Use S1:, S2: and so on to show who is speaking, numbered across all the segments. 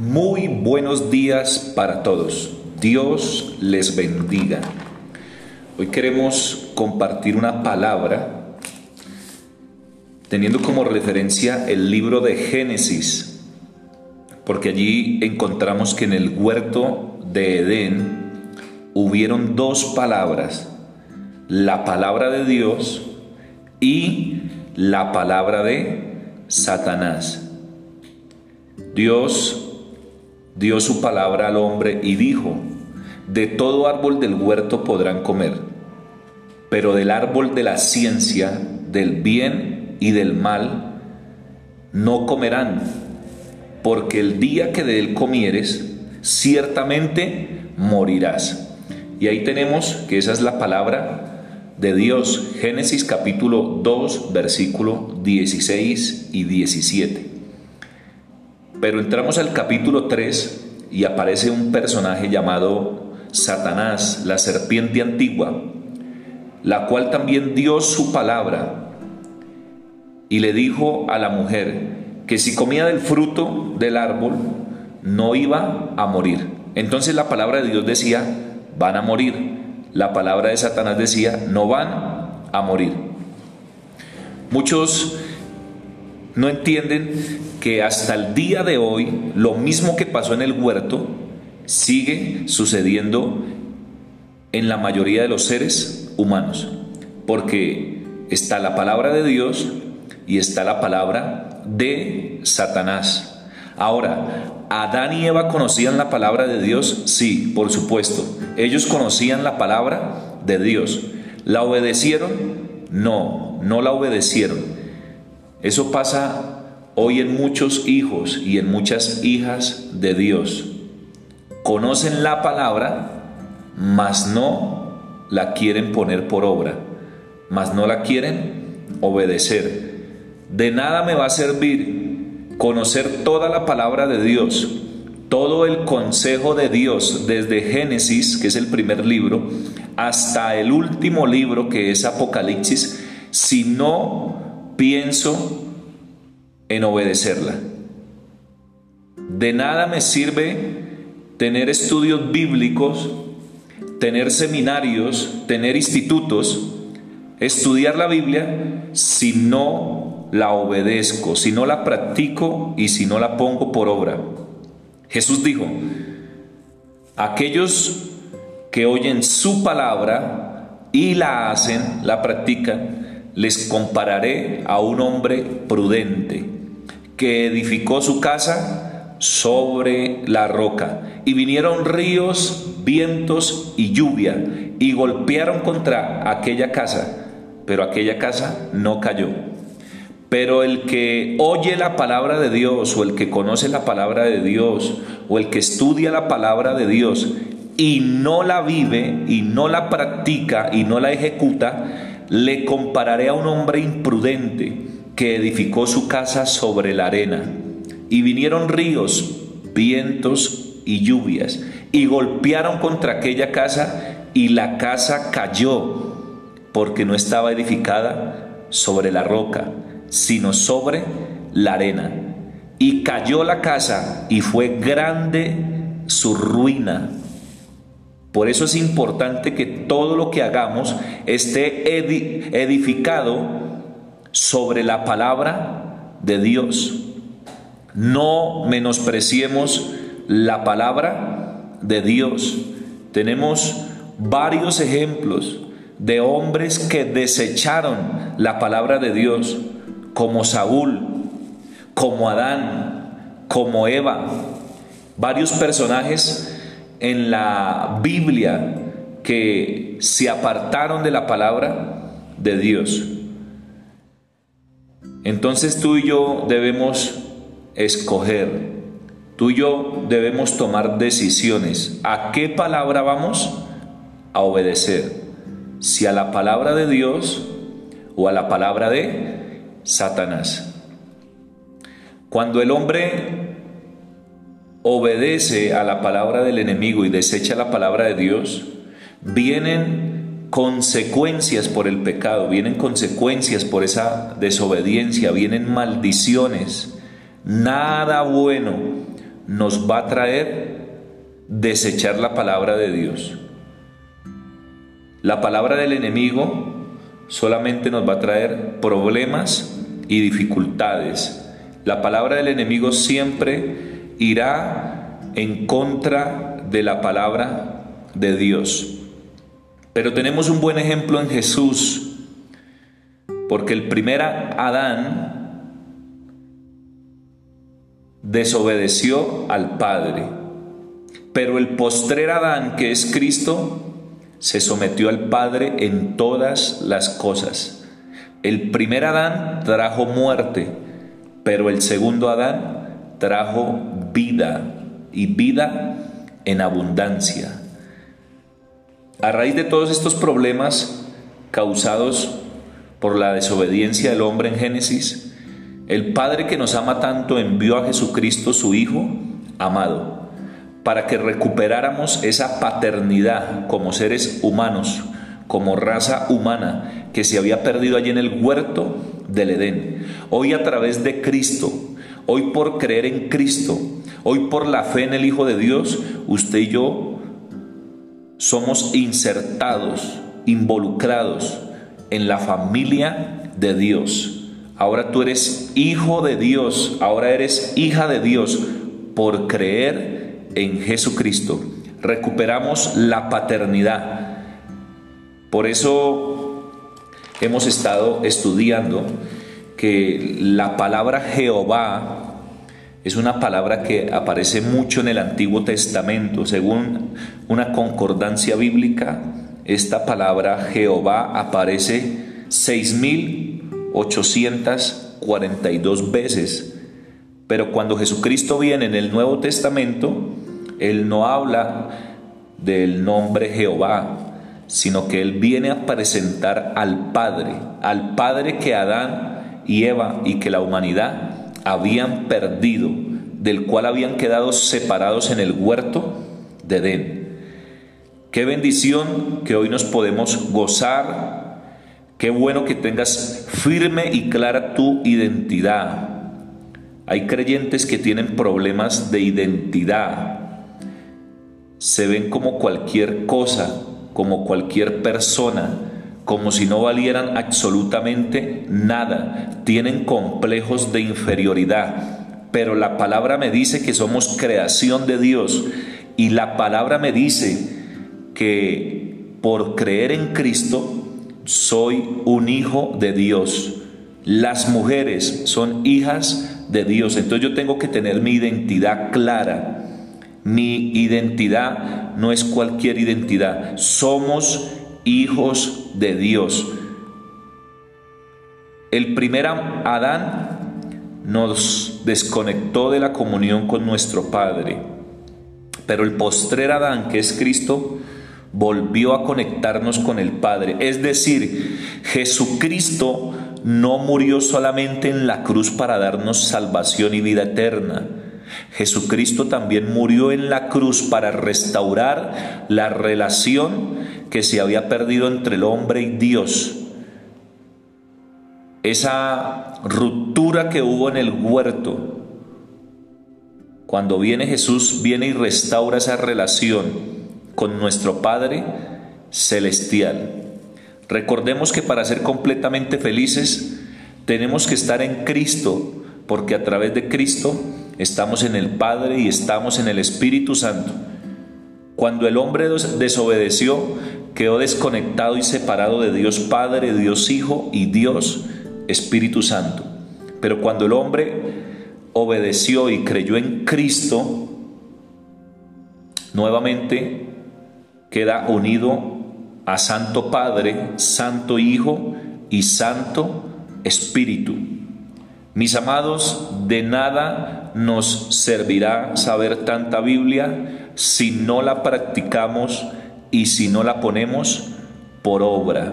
S1: Muy buenos días para todos. Dios les bendiga. Hoy queremos compartir una palabra teniendo como referencia el libro de Génesis, porque allí encontramos que en el huerto de Edén hubieron dos palabras, la palabra de Dios y la palabra de Satanás. Dios dio su palabra al hombre y dijo, de todo árbol del huerto podrán comer, pero del árbol de la ciencia, del bien y del mal, no comerán, porque el día que de él comieres, ciertamente morirás. Y ahí tenemos que esa es la palabra de Dios, Génesis capítulo 2, versículo 16 y 17. Pero entramos al capítulo 3 y aparece un personaje llamado Satanás, la serpiente antigua, la cual también dio su palabra y le dijo a la mujer que si comía del fruto del árbol no iba a morir. Entonces la palabra de Dios decía, van a morir. La palabra de Satanás decía, no van a morir. Muchos no entienden que hasta el día de hoy lo mismo que pasó en el huerto sigue sucediendo en la mayoría de los seres humanos, porque está la palabra de Dios y está la palabra de Satanás. Ahora, ¿Adán y Eva conocían la palabra de Dios? Sí, por supuesto. Ellos conocían la palabra de Dios. ¿La obedecieron? No, no la obedecieron. Eso pasa hoy en muchos hijos y en muchas hijas de Dios. Conocen la palabra, mas no la quieren poner por obra, mas no la quieren obedecer. De nada me va a servir conocer toda la palabra de Dios, todo el consejo de Dios, desde Génesis, que es el primer libro, hasta el último libro, que es Apocalipsis, si no pienso en obedecerla. De nada me sirve tener estudios bíblicos, tener seminarios, tener institutos, estudiar la Biblia si no la obedezco, si no la practico y si no la pongo por obra. Jesús dijo, aquellos que oyen su palabra y la hacen, la practican, les compararé a un hombre prudente que edificó su casa sobre la roca. Y vinieron ríos, vientos y lluvia y golpearon contra aquella casa, pero aquella casa no cayó. Pero el que oye la palabra de Dios o el que conoce la palabra de Dios o el que estudia la palabra de Dios y no la vive y no la practica y no la ejecuta, le compararé a un hombre imprudente que edificó su casa sobre la arena. Y vinieron ríos, vientos y lluvias, y golpearon contra aquella casa, y la casa cayó, porque no estaba edificada sobre la roca, sino sobre la arena. Y cayó la casa, y fue grande su ruina. Por eso es importante que todo lo que hagamos esté edificado sobre la palabra de Dios. No menospreciemos la palabra de Dios. Tenemos varios ejemplos de hombres que desecharon la palabra de Dios, como Saúl, como Adán, como Eva, varios personajes en la Biblia que se apartaron de la palabra de Dios. Entonces tú y yo debemos escoger, tú y yo debemos tomar decisiones. ¿A qué palabra vamos a obedecer? Si a la palabra de Dios o a la palabra de Satanás. Cuando el hombre obedece a la palabra del enemigo y desecha la palabra de Dios, vienen consecuencias por el pecado, vienen consecuencias por esa desobediencia, vienen maldiciones. Nada bueno nos va a traer desechar la palabra de Dios. La palabra del enemigo solamente nos va a traer problemas y dificultades. La palabra del enemigo siempre irá en contra de la palabra de Dios. Pero tenemos un buen ejemplo en Jesús, porque el primer Adán desobedeció al Padre, pero el postrer Adán, que es Cristo, se sometió al Padre en todas las cosas. El primer Adán trajo muerte, pero el segundo Adán trajo vida y vida en abundancia. A raíz de todos estos problemas causados por la desobediencia del hombre en Génesis, el Padre que nos ama tanto envió a Jesucristo su Hijo amado para que recuperáramos esa paternidad como seres humanos, como raza humana que se había perdido allí en el huerto del Edén. Hoy a través de Cristo, hoy por creer en Cristo, hoy por la fe en el Hijo de Dios, usted y yo somos insertados, involucrados en la familia de Dios. Ahora tú eres hijo de Dios, ahora eres hija de Dios por creer en Jesucristo. Recuperamos la paternidad. Por eso hemos estado estudiando que la palabra Jehová es una palabra que aparece mucho en el Antiguo Testamento. Según una concordancia bíblica, esta palabra Jehová aparece 6.842 veces. Pero cuando Jesucristo viene en el Nuevo Testamento, él no habla del nombre Jehová, sino que Él viene a presentar al Padre, al Padre que Adán y Eva y que la humanidad habían perdido, del cual habían quedado separados en el huerto de Edén. Qué bendición que hoy nos podemos gozar. Qué bueno que tengas firme y clara tu identidad. Hay creyentes que tienen problemas de identidad, se ven como cualquier cosa, como cualquier persona, como si no valieran absolutamente nada, tienen complejos de inferioridad. Pero la palabra me dice que somos creación de Dios y la palabra me dice que por creer en Cristo soy un hijo de Dios. Las mujeres son hijas de Dios. Entonces yo tengo que tener mi identidad clara mi identidad no es cualquier identidad. Somos hijos de Dios. El primer Adán nos desconectó de la comunión con nuestro Padre, pero el postrer Adán, que es Cristo, volvió a conectarnos con el Padre. Es decir, Jesucristo no murió solamente en la cruz para darnos salvación y vida eterna, Jesucristo también murió en la cruz para restaurar la relación que se había perdido entre el hombre y Dios. Esa ruptura que hubo en el huerto. Cuando viene Jesús, viene y restaura esa relación con nuestro Padre celestial. Recordemos que para ser completamente felices tenemos que estar en Cristo, porque a través de Cristo estamos en el Padre y estamos en el Espíritu Santo. Cuando el hombre desobedeció, quedó desconectado y separado de Dios Padre, Dios Hijo y Dios Espíritu Santo. Pero cuando el hombre obedeció y creyó en Cristo, nuevamente queda unido a Santo Padre, Santo Hijo y Santo Espíritu. Mis amados, de nada nos servirá saber tanta Biblia si no la practicamos y si no la ponemos por obra.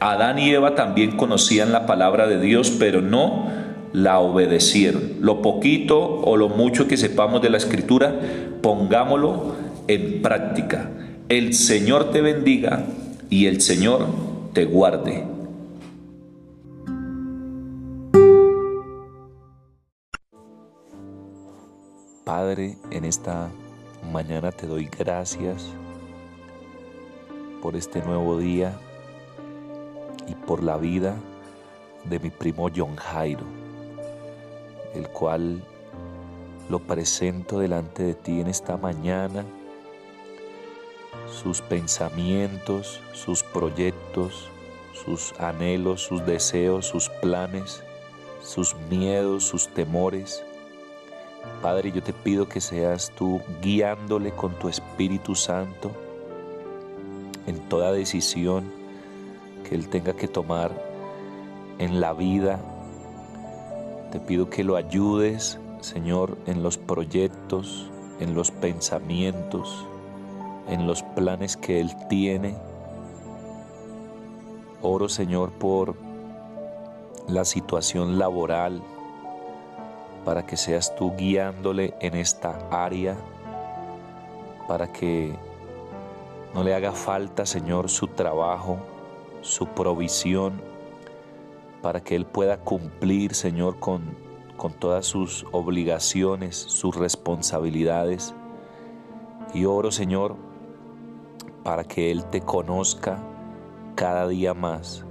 S1: Adán y Eva también conocían la palabra de Dios, pero no la obedecieron. Lo poquito o lo mucho que sepamos de la escritura, pongámoslo en práctica. El Señor te bendiga y el Señor te guarde. Padre, en esta mañana te doy gracias por este nuevo día y por la vida de mi primo John Jairo, el cual lo presento delante de ti en esta mañana, sus pensamientos, sus proyectos, sus anhelos, sus deseos, sus planes, sus miedos, sus temores. Padre, yo te pido que seas tú guiándole con tu Espíritu Santo en toda decisión que Él tenga que tomar en la vida. Te pido que lo ayudes, Señor, en los proyectos, en los pensamientos, en los planes que Él tiene. Oro, Señor, por la situación laboral, para que seas tú guiándole en esta área, para que no le haga falta, Señor, su trabajo, su provisión, para que Él pueda cumplir, Señor, con, con todas sus obligaciones, sus responsabilidades. Y oro, Señor, para que Él te conozca cada día más.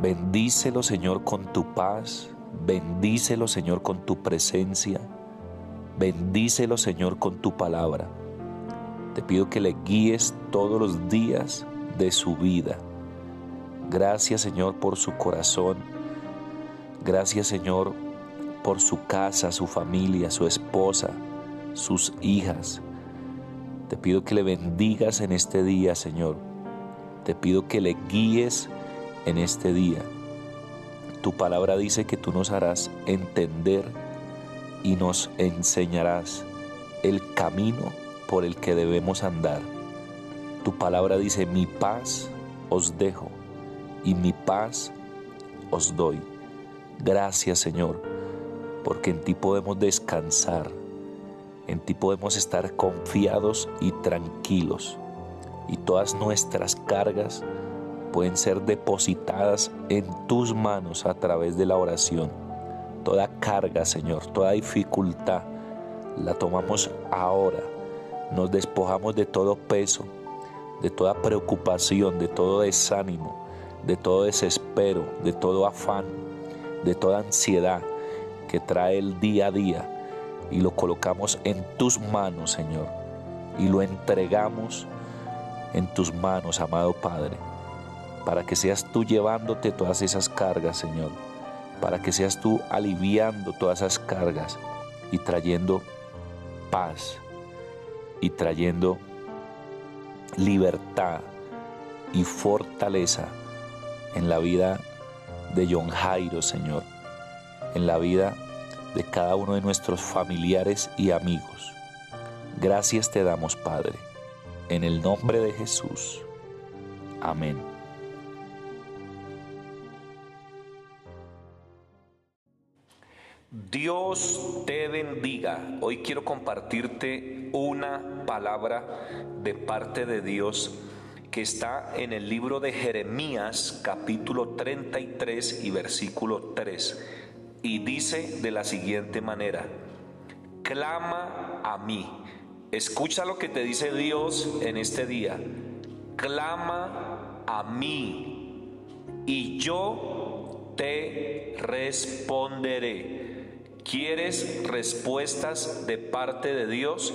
S1: Bendícelo, Señor, con tu paz. Bendícelo, Señor, con tu presencia. Bendícelo, Señor, con tu palabra. Te pido que le guíes todos los días de su vida. Gracias, Señor, por su corazón. Gracias, Señor, por su casa, su familia, su esposa, sus hijas. Te pido que le bendigas en este día, Señor. Te pido que le guíes en este día. Tu palabra dice que tú nos harás entender y nos enseñarás el camino por el que debemos andar. Tu palabra dice, mi paz os dejo y mi paz os doy. Gracias Señor, porque en ti podemos descansar, en ti podemos estar confiados y tranquilos, y todas nuestras cargas pueden ser depositadas en tus manos a través de la oración. Toda carga, Señor, toda dificultad, la tomamos ahora. Nos despojamos de todo peso, de toda preocupación, de todo desánimo, de todo desespero, de todo afán, de toda ansiedad que trae el día a día y lo colocamos en tus manos, Señor, y lo entregamos en tus manos, amado Padre para que seas tú llevándote todas esas cargas, Señor, para que seas tú aliviando todas esas cargas y trayendo paz y trayendo libertad y fortaleza en la vida de John Jairo, Señor, en la vida de cada uno de nuestros familiares y amigos. Gracias te damos, Padre, en el nombre de Jesús. Amén. Dios te bendiga. Hoy quiero compartirte una palabra de parte de Dios que está en el libro de Jeremías capítulo 33 y versículo 3. Y dice de la siguiente manera, clama a mí. Escucha lo que te dice Dios en este día. Clama a mí y yo te responderé ¿Quieres respuestas de parte de Dios?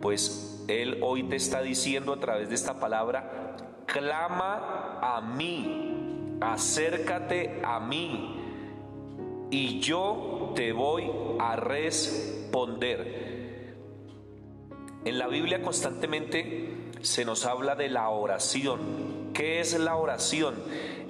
S1: Pues Él hoy te está diciendo a través de esta palabra, clama a mí, acércate a mí y yo te voy a responder. En la Biblia constantemente se nos habla de la oración. ¿Qué es la oración?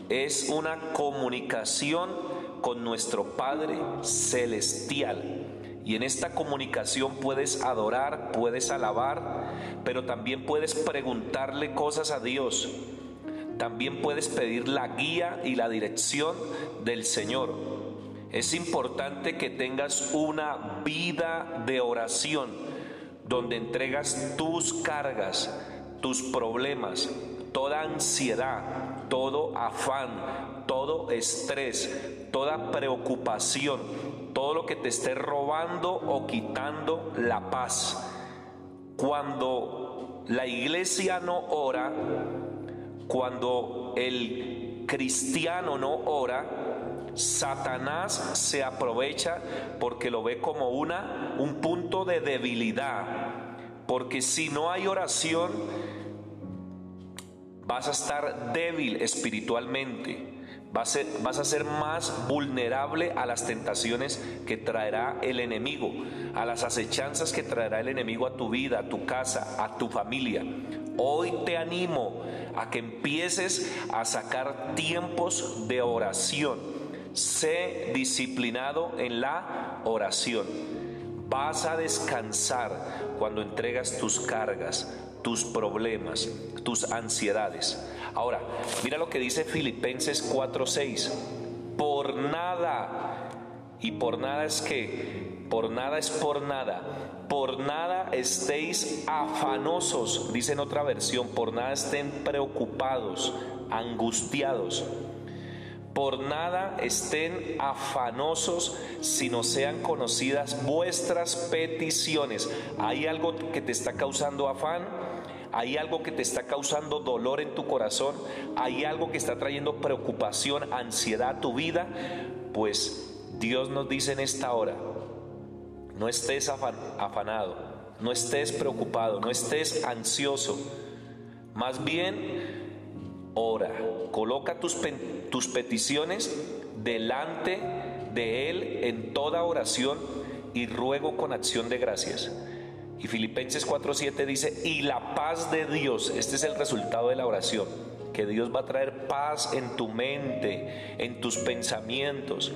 S1: Es una comunicación con nuestro Padre Celestial. Y en esta comunicación puedes adorar, puedes alabar, pero también puedes preguntarle cosas a Dios. También puedes pedir la guía y la dirección del Señor. Es importante que tengas una vida de oración donde entregas tus cargas, tus problemas, toda ansiedad, todo afán, todo estrés, toda preocupación, todo lo que te esté robando o quitando la paz. Cuando la iglesia no ora, cuando el cristiano no ora, Satanás se aprovecha porque lo ve como una un punto de debilidad. Porque si no hay oración, vas a estar débil espiritualmente. Vas a, ser, más vulnerable a las tentaciones que traerá el enemigo, a las acechanzas que traerá el enemigo a tu vida, a tu casa, a tu familia. Hoy te animo a que empieces a sacar tiempos de oración. Sé disciplinado en la oración. Vas a descansar cuando entregas tus cargas, tus problemas, tus ansiedades. Ahora, mira lo que dice Filipenses 4:6. Por nada, y por nada es que, por nada es por nada, por nada estéis afanosos, dice en otra versión, por nada estén preocupados, angustiados. Por nada estén afanosos, sino sean conocidas vuestras peticiones. ¿Hay algo que te está causando afán? ¿Hay algo que te está causando dolor en tu corazón? ¿Hay algo que está trayendo preocupación, ansiedad a tu vida? Pues Dios nos dice en esta hora, no estés afanado, no estés preocupado, no estés ansioso. Más bien, ora, coloca tus, tus peticiones delante de Él en toda oración y ruego con acción de gracias. Y Filipenses 4:7 dice, y la paz de Dios, este es el resultado de la oración, que Dios va a traer paz en tu mente, en tus pensamientos,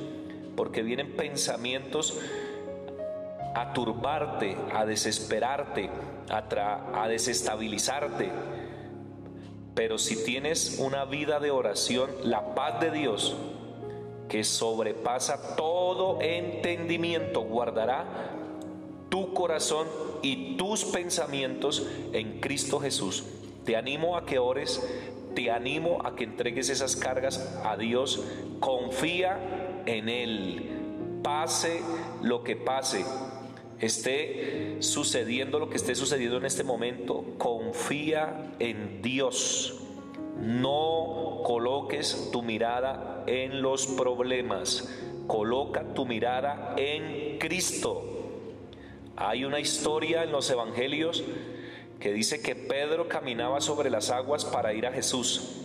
S1: porque vienen pensamientos a turbarte, a desesperarte, a, a desestabilizarte. Pero si tienes una vida de oración, la paz de Dios, que sobrepasa todo entendimiento, guardará tu corazón y tus pensamientos en Cristo Jesús. Te animo a que ores, te animo a que entregues esas cargas a Dios, confía en Él, pase lo que pase esté sucediendo lo que esté sucediendo en este momento, confía en Dios. No coloques tu mirada en los problemas, coloca tu mirada en Cristo. Hay una historia en los evangelios que dice que Pedro caminaba sobre las aguas para ir a Jesús,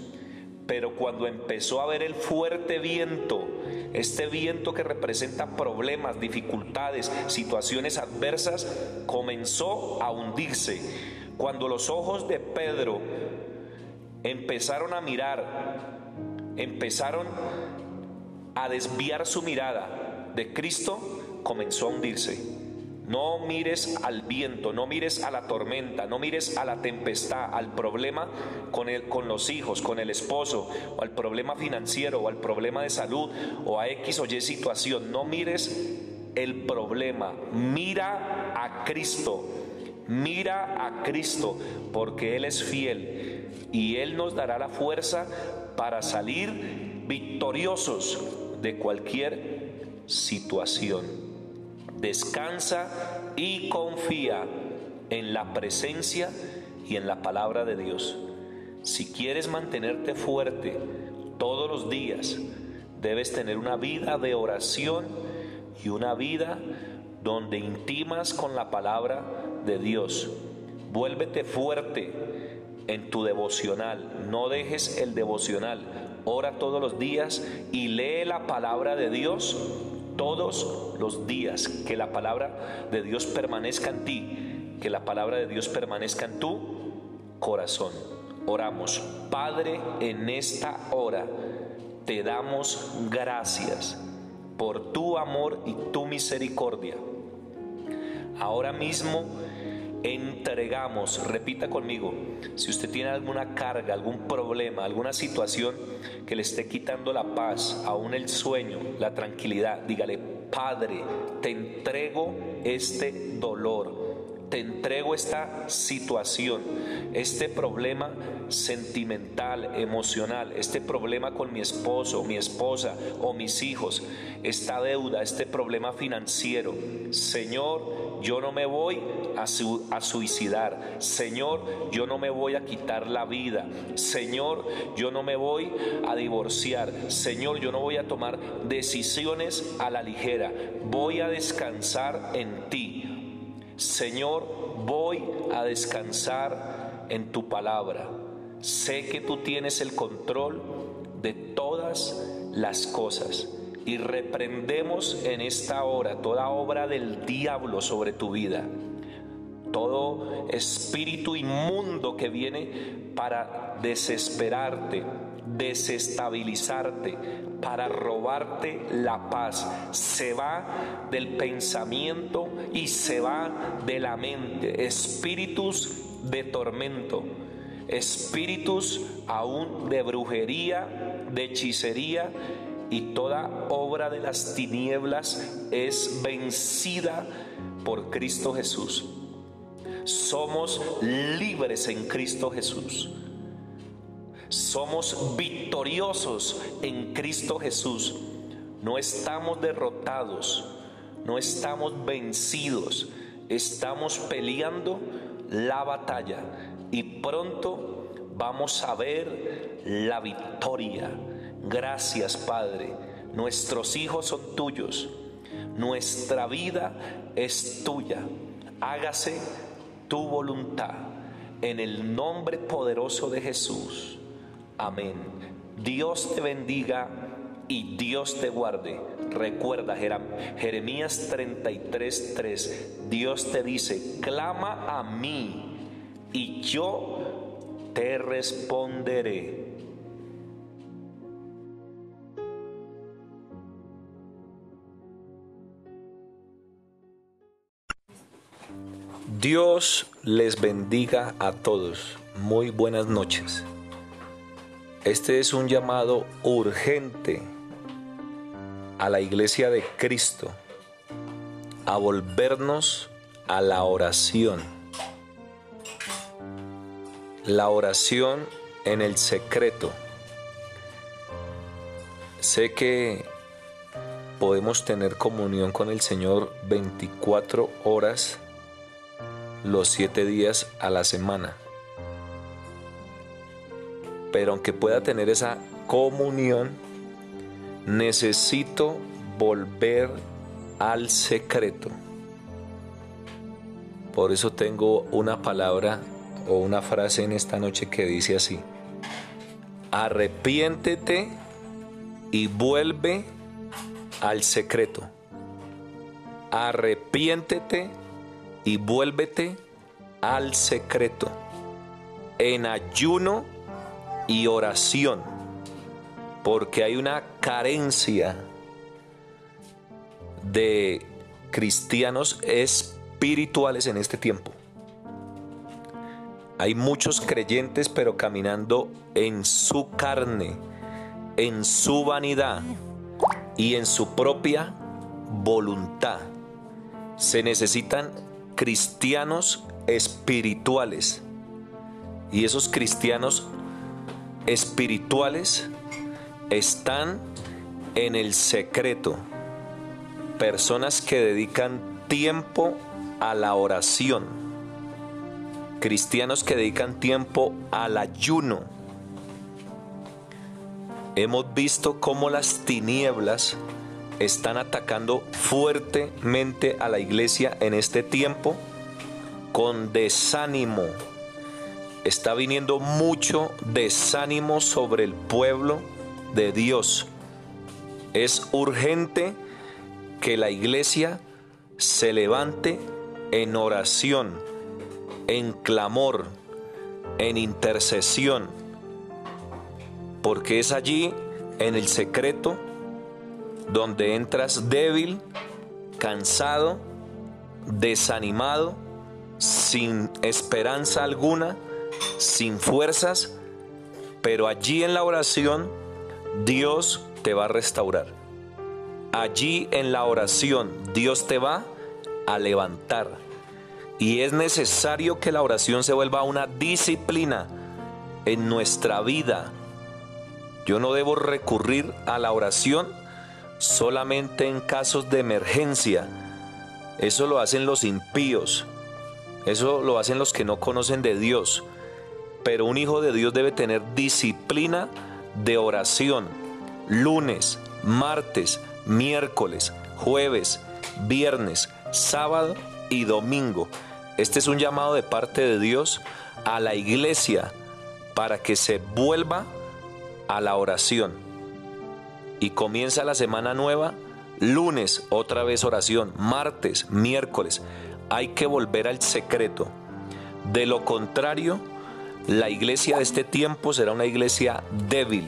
S1: pero cuando empezó a ver el fuerte viento, este viento que representa problemas, dificultades, situaciones adversas, comenzó a hundirse. Cuando los ojos de Pedro empezaron a mirar, empezaron a desviar su mirada de Cristo, comenzó a hundirse. No mires al viento, no mires a la tormenta, no mires a la tempestad, al problema con, el, con los hijos, con el esposo, o al problema financiero, o al problema de salud, o a X o Y situación. No mires el problema, mira a Cristo, mira a Cristo, porque Él es fiel y Él nos dará la fuerza para salir victoriosos de cualquier situación. Descansa y confía en la presencia y en la palabra de Dios. Si quieres mantenerte fuerte todos los días, debes tener una vida de oración y una vida donde intimas con la palabra de Dios. Vuélvete fuerte en tu devocional. No dejes el devocional. Ora todos los días y lee la palabra de Dios todos los días, que la palabra de Dios permanezca en ti, que la palabra de Dios permanezca en tu corazón. Oramos, Padre, en esta hora te damos gracias por tu amor y tu misericordia. Ahora mismo entregamos, repita conmigo, si usted tiene alguna carga, algún problema, alguna situación que le esté quitando la paz, aún el sueño, la tranquilidad, dígale, Padre, te entrego este dolor te entrego esta situación, este problema sentimental, emocional, este problema con mi esposo, mi esposa o mis hijos, esta deuda, este problema financiero. Señor, yo no me voy a, a suicidar. Señor, yo no me voy a quitar la vida. Señor, yo no me voy a divorciar. Señor, yo no voy a tomar decisiones a la ligera. Voy a descansar en ti. Señor, voy a descansar en tu palabra. Sé que tú tienes el control de todas las cosas y reprendemos en esta hora toda obra del diablo sobre tu vida. Todo espíritu inmundo que viene para desesperarte, desestabilizarte, para robarte la paz. Se va del pensamiento y se va de la mente. Espíritus de tormento, espíritus aún de brujería, de hechicería y toda obra de las tinieblas es vencida por Cristo Jesús. Somos libres en Cristo Jesús. Somos victoriosos en Cristo Jesús. No estamos derrotados, no estamos vencidos. Estamos peleando la batalla y pronto vamos a ver la victoria. Gracias Padre. Nuestros hijos son tuyos. Nuestra vida es tuya. Hágase tu voluntad en el nombre poderoso de Jesús. Amén. Dios te bendiga y Dios te guarde. Recuerda Jeremías 33:3. Dios te dice, clama a mí y yo te responderé. Dios les bendiga a todos. Muy buenas noches. Este es un llamado urgente a la iglesia de Cristo a volvernos a la oración. La oración en el secreto. Sé que podemos tener comunión con el Señor 24 horas los 7 días a la semana pero aunque pueda tener esa comunión, necesito volver al secreto. Por eso tengo una palabra o una frase en esta noche que dice así, arrepiéntete y vuelve al secreto. Arrepiéntete y vuélvete al secreto. En ayuno y oración, porque hay una carencia de cristianos espirituales en este tiempo. Hay muchos creyentes pero caminando en su carne, en su vanidad y en su propia voluntad. Se necesitan cristianos espirituales. Y esos cristianos espirituales están en el secreto. Personas que dedican tiempo a la oración. Cristianos que dedican tiempo al ayuno. Hemos visto cómo las tinieblas están atacando fuertemente a la iglesia en este tiempo con desánimo, está viniendo mucho desánimo sobre el pueblo de Dios. Es urgente que la iglesia se levante en oración, en clamor, en intercesión, porque es allí, en el secreto, donde entras débil, cansado, desanimado, sin esperanza alguna, sin fuerzas, pero allí en la oración Dios te va a restaurar. Allí en la oración Dios te va a levantar. Y es necesario que la oración se vuelva una disciplina en nuestra vida. Yo no debo recurrir a la oración solamente en casos de emergencia. Eso lo hacen los impíos. Eso lo hacen los que no conocen de Dios. Pero un hijo de Dios debe tener disciplina de oración. Lunes, martes, miércoles, jueves, viernes, sábado y domingo. Este es un llamado de parte de Dios a la iglesia para que se vuelva a la oración. Y comienza la semana nueva, lunes otra vez oración, martes, miércoles. Hay que volver al secreto. De lo contrario, la iglesia de este tiempo será una iglesia débil,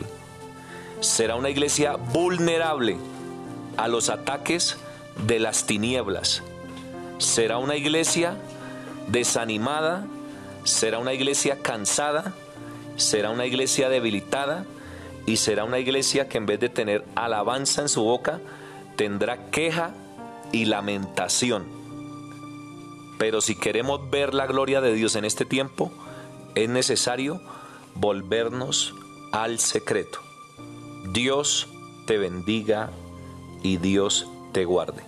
S1: será una iglesia vulnerable a los ataques de las tinieblas. Será una iglesia desanimada, será una iglesia cansada, será una iglesia debilitada y será una iglesia que en vez de tener alabanza en su boca, tendrá queja y lamentación. Pero si queremos ver la gloria de Dios en este tiempo, es necesario volvernos al secreto. Dios te bendiga y Dios te guarde.